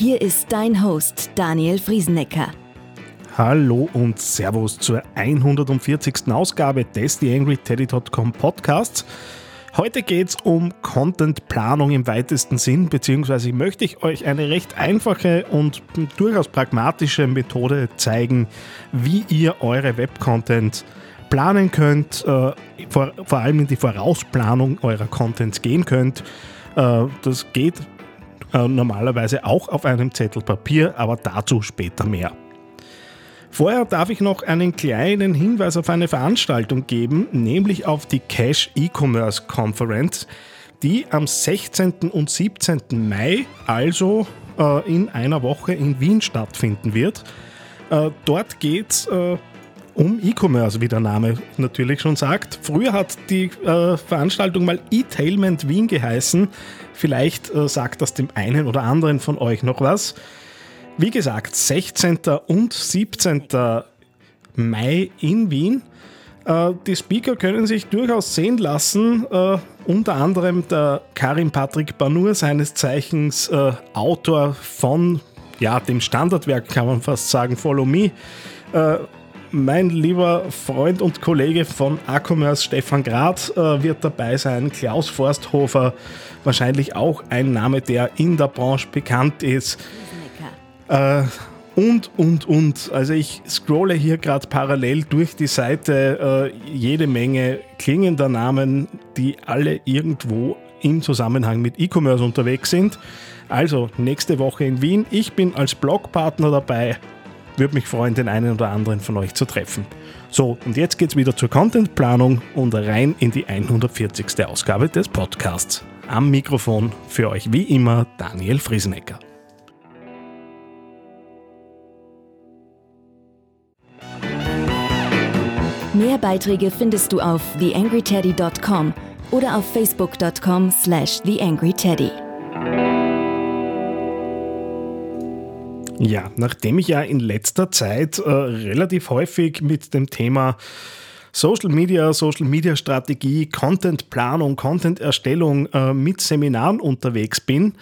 Hier ist dein Host Daniel Friesenecker. Hallo und Servus zur 140. Ausgabe des TheAngryTeddy.com Podcasts. Heute geht es um Contentplanung im weitesten Sinn, beziehungsweise möchte ich euch eine recht einfache und durchaus pragmatische Methode zeigen, wie ihr eure Webcontent planen könnt, äh, vor, vor allem in die Vorausplanung eurer Contents gehen könnt. Äh, das geht äh, normalerweise auch auf einem Zettel Papier, aber dazu später mehr. Vorher darf ich noch einen kleinen Hinweis auf eine Veranstaltung geben, nämlich auf die Cash E-Commerce Conference, die am 16. und 17. Mai, also äh, in einer Woche in Wien stattfinden wird. Äh, dort geht es äh, um E-Commerce, wie der Name natürlich schon sagt. Früher hat die äh, Veranstaltung mal E-Tailment Wien geheißen. Vielleicht äh, sagt das dem einen oder anderen von euch noch was. Wie gesagt, 16. und 17. Mai in Wien. Äh, die Speaker können sich durchaus sehen lassen. Äh, unter anderem der Karim Patrick Banur, seines Zeichens äh, Autor von ja, dem Standardwerk, kann man fast sagen, Follow Me mein lieber Freund und Kollege von A-Commerce, Stefan Grad, äh, wird dabei sein. Klaus Forsthofer, wahrscheinlich auch ein Name, der in der Branche bekannt ist. Äh, und, und, und. Also ich scrolle hier gerade parallel durch die Seite äh, jede Menge klingender Namen, die alle irgendwo im Zusammenhang mit E-Commerce unterwegs sind. Also nächste Woche in Wien. Ich bin als Blogpartner dabei. Würde mich freuen, den einen oder anderen von euch zu treffen. So, und jetzt geht's wieder zur Contentplanung und rein in die 140. Ausgabe des Podcasts. Am Mikrofon für euch wie immer Daniel Friesenecker. Mehr Beiträge findest du auf theangryteddy.com oder auf facebook.com slash theangryteddy. Ja, nachdem ich ja in letzter Zeit äh, relativ häufig mit dem Thema Social Media, Social Media Strategie, Content Planung, Content Erstellung äh, mit Seminaren unterwegs bin,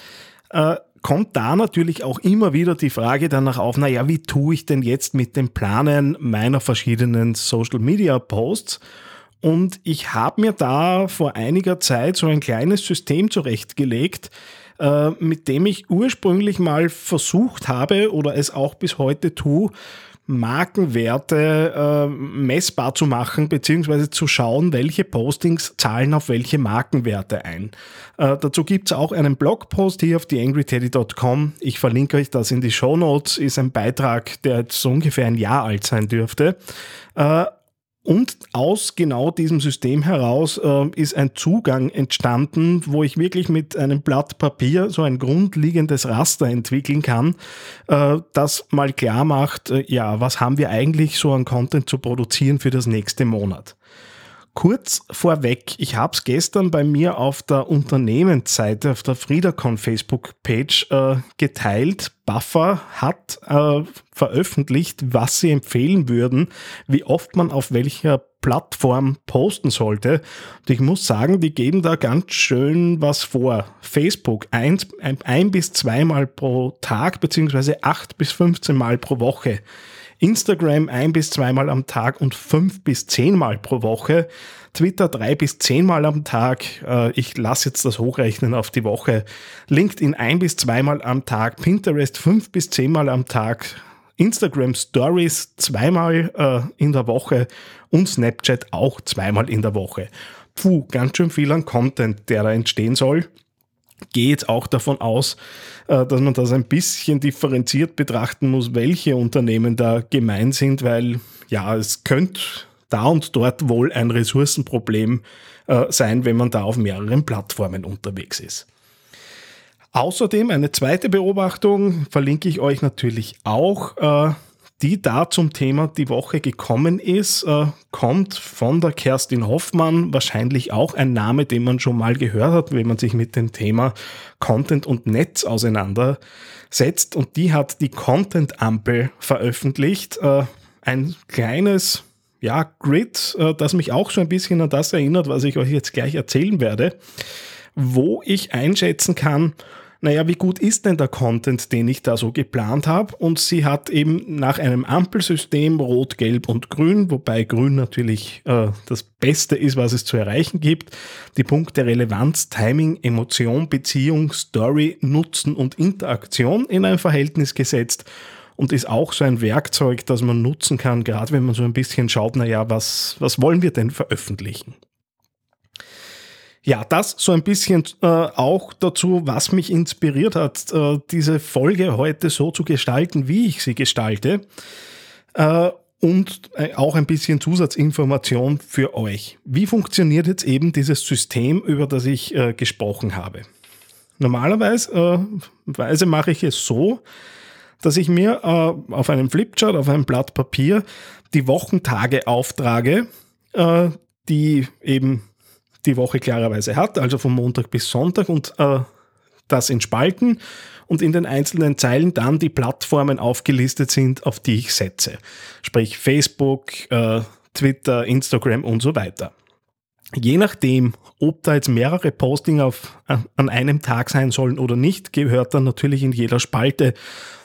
äh, kommt da natürlich auch immer wieder die Frage danach auf, naja, wie tue ich denn jetzt mit dem Planen meiner verschiedenen Social Media Posts? Und ich habe mir da vor einiger Zeit so ein kleines System zurechtgelegt, äh, mit dem ich ursprünglich mal versucht habe oder es auch bis heute tue, Markenwerte äh, messbar zu machen, beziehungsweise zu schauen, welche Postings zahlen auf welche Markenwerte ein. Äh, dazu gibt's auch einen Blogpost hier auf theangryteddy.com. Ich verlinke euch das in die Show Notes. Ist ein Beitrag, der jetzt so ungefähr ein Jahr alt sein dürfte. Und aus genau diesem System heraus äh, ist ein Zugang entstanden, wo ich wirklich mit einem Blatt Papier so ein grundlegendes Raster entwickeln kann, äh, das mal klar macht, äh, ja, was haben wir eigentlich so an Content zu produzieren für das nächste Monat. Kurz vorweg, ich habe es gestern bei mir auf der Unternehmensseite, auf der Friedacon Facebook-Page äh, geteilt. Buffer hat äh, veröffentlicht, was sie empfehlen würden, wie oft man auf welcher Plattform posten sollte. Und ich muss sagen, die geben da ganz schön was vor. Facebook ein, ein, ein bis zweimal pro Tag, beziehungsweise acht bis 15 Mal pro Woche. Instagram ein bis zweimal am Tag und fünf bis zehnmal pro Woche. Twitter drei bis zehnmal am Tag. Äh, ich lasse jetzt das hochrechnen auf die Woche. LinkedIn ein bis zweimal am Tag. Pinterest fünf bis zehnmal am Tag. Instagram Stories zweimal äh, in der Woche und Snapchat auch zweimal in der Woche. Puh, ganz schön viel an Content, der da entstehen soll gehe jetzt auch davon aus, äh, dass man das ein bisschen differenziert betrachten muss, welche Unternehmen da gemein sind, weil ja, es könnte da und dort wohl ein Ressourcenproblem äh, sein, wenn man da auf mehreren Plattformen unterwegs ist. Außerdem eine zweite Beobachtung verlinke ich euch natürlich auch, äh, die da zum Thema die Woche gekommen ist, äh, kommt von der Kerstin Hoffmann, wahrscheinlich auch ein Name, den man schon mal gehört hat, wenn man sich mit dem Thema Content und Netz auseinandersetzt. Und die hat die Content-Ampel veröffentlicht, äh, ein kleines ja, Grid, äh, das mich auch so ein bisschen an das erinnert, was ich euch jetzt gleich erzählen werde, wo ich einschätzen kann, naja, wie gut ist denn der Content, den ich da so geplant habe? Und sie hat eben nach einem Ampelsystem Rot, Gelb und Grün, wobei Grün natürlich äh, das Beste ist, was es zu erreichen gibt, die Punkte Relevanz, Timing, Emotion, Beziehung, Story, Nutzen und Interaktion in ein Verhältnis gesetzt und ist auch so ein Werkzeug, das man nutzen kann, gerade wenn man so ein bisschen schaut, naja, was, was wollen wir denn veröffentlichen? Ja, das so ein bisschen äh, auch dazu, was mich inspiriert hat, äh, diese Folge heute so zu gestalten, wie ich sie gestalte. Äh, und äh, auch ein bisschen Zusatzinformation für euch. Wie funktioniert jetzt eben dieses System, über das ich äh, gesprochen habe? Normalerweise äh, mache ich es so, dass ich mir auf einem Flipchart, auf einem Blatt Papier die Wochentage auftrage, die eben die Woche klarerweise hat, also von Montag bis Sonntag und äh, das in Spalten und in den einzelnen Zeilen dann die Plattformen aufgelistet sind, auf die ich setze. Sprich Facebook, äh, Twitter, Instagram und so weiter. Je nachdem, ob da jetzt mehrere Postings auf, äh, an einem Tag sein sollen oder nicht, gehört dann natürlich in jeder Spalte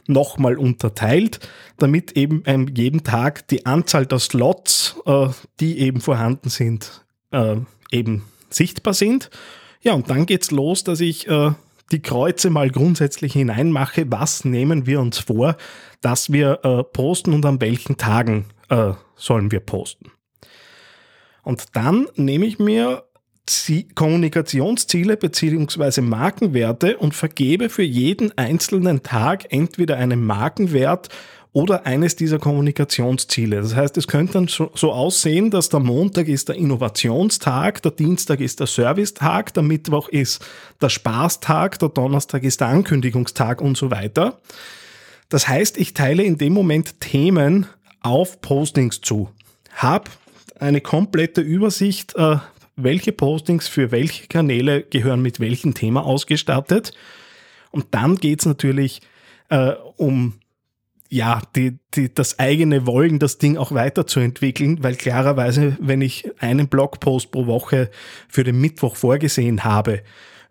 nochmal unterteilt, damit eben an jedem Tag die Anzahl der Slots, äh, die eben vorhanden sind, äh, eben sichtbar sind. Ja, und dann geht's los, dass ich äh, die Kreuze mal grundsätzlich hineinmache. Was nehmen wir uns vor, dass wir äh, posten und an welchen Tagen äh, sollen wir posten? Und dann nehme ich mir Kommunikationsziele bzw. Markenwerte und vergebe für jeden einzelnen Tag entweder einen Markenwert oder eines dieser Kommunikationsziele. Das heißt, es könnte dann so, aussehen, dass der Montag ist der Innovationstag, der Dienstag ist der Servicetag, der Mittwoch ist der Spaßtag, der Donnerstag ist der Ankündigungstag und so weiter. Das heißt, ich teile in dem Moment Themen auf Postings zu, habe eine komplette Übersicht, äh, welche Postings für welche Kanäle gehören mit welchem Thema ausgestattet. Und dann geht's natürlich äh, um ja, die, die, das eigene Wollen, das Ding auch weiterzuentwickeln, weil klarerweise, wenn ich einen Blogpost pro Woche für den Mittwoch vorgesehen habe,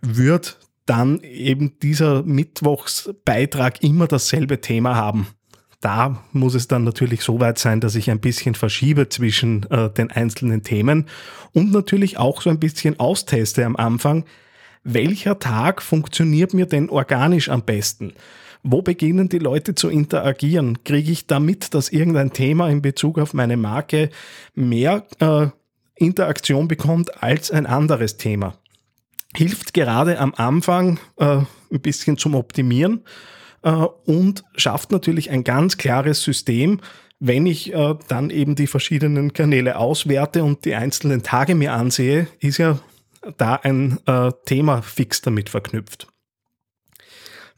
wird dann eben dieser Mittwochsbeitrag immer dasselbe Thema haben. Da muss es dann natürlich so weit sein, dass ich ein bisschen verschiebe zwischen äh, den einzelnen Themen und natürlich auch so ein bisschen austeste am Anfang, welcher Tag funktioniert mir denn organisch am besten? Wo beginnen die Leute zu interagieren? Kriege ich damit, dass irgendein Thema in Bezug auf meine Marke mehr äh, Interaktion bekommt als ein anderes Thema? Hilft gerade am Anfang äh, ein bisschen zum Optimieren äh, und schafft natürlich ein ganz klares System, wenn ich äh, dann eben die verschiedenen Kanäle auswerte und die einzelnen Tage mir ansehe, ist ja da ein äh, Thema fix damit verknüpft.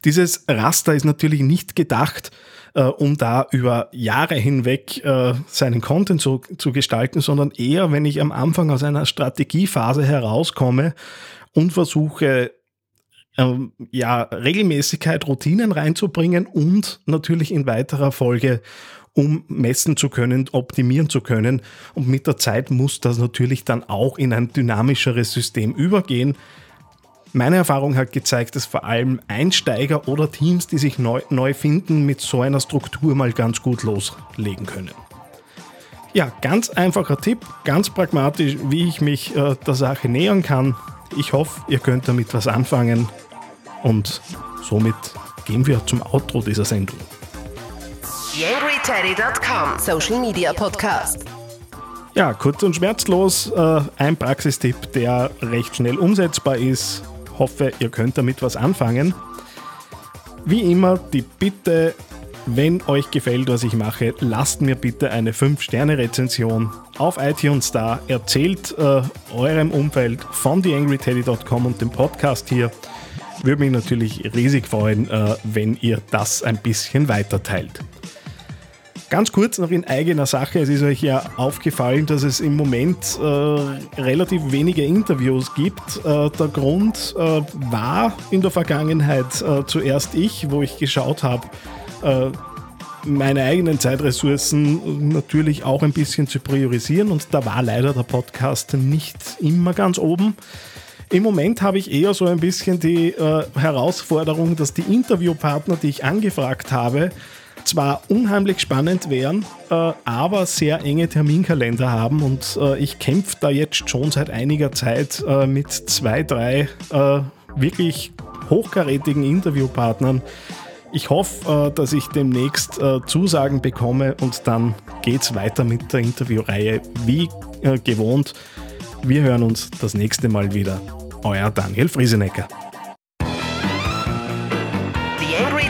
Dieses Raster ist natürlich nicht gedacht, äh, um da über Jahre hinweg äh, seinen Content zu, zu gestalten, sondern eher, wenn ich am Anfang aus einer Strategiephase herauskomme und versuche, ähm, ja, Regelmäßigkeit, Routinen reinzubringen und natürlich in weiterer Folge um messen zu können, optimieren zu können. Und mit der Zeit muss das natürlich dann auch in ein dynamischeres System übergehen. Meine Erfahrung hat gezeigt, dass vor allem Einsteiger oder Teams, die sich neu, neu finden, mit so einer Struktur mal ganz gut loslegen können. Ja, ganz einfacher Tipp, ganz pragmatisch, wie ich mich äh, der Sache nähern kann. Ich hoffe, ihr könnt damit was anfangen und somit gehen wir zum Outro dieser Sendung. YangryTeddy.com Social Media Podcast. Ja, kurz und schmerzlos, äh, ein Praxistipp, der recht schnell umsetzbar ist hoffe, ihr könnt damit was anfangen. Wie immer die Bitte, wenn euch gefällt, was ich mache, lasst mir bitte eine 5-Sterne-Rezension auf iTunes da. Erzählt äh, eurem Umfeld von theangryteddy.com und dem Podcast hier. würde mich natürlich riesig freuen, äh, wenn ihr das ein bisschen weiterteilt. Ganz kurz noch in eigener Sache. Es ist euch ja aufgefallen, dass es im Moment äh, relativ wenige Interviews gibt. Äh, der Grund äh, war in der Vergangenheit äh, zuerst ich, wo ich geschaut habe, äh, meine eigenen Zeitressourcen natürlich auch ein bisschen zu priorisieren und da war leider der Podcast nicht immer ganz oben. Im Moment habe ich eher so ein bisschen die äh, Herausforderung, dass die Interviewpartner, die ich angefragt habe, zwar unheimlich spannend wären, äh, aber sehr enge Terminkalender haben und äh, ich kämpfe da jetzt schon seit einiger Zeit äh, mit zwei, drei äh, wirklich hochkarätigen Interviewpartnern. Ich hoffe, äh, dass ich demnächst äh, Zusagen bekomme und dann geht es weiter mit der Interviewreihe wie gewohnt. Wir hören uns das nächste Mal wieder. Euer Daniel Friesenecker.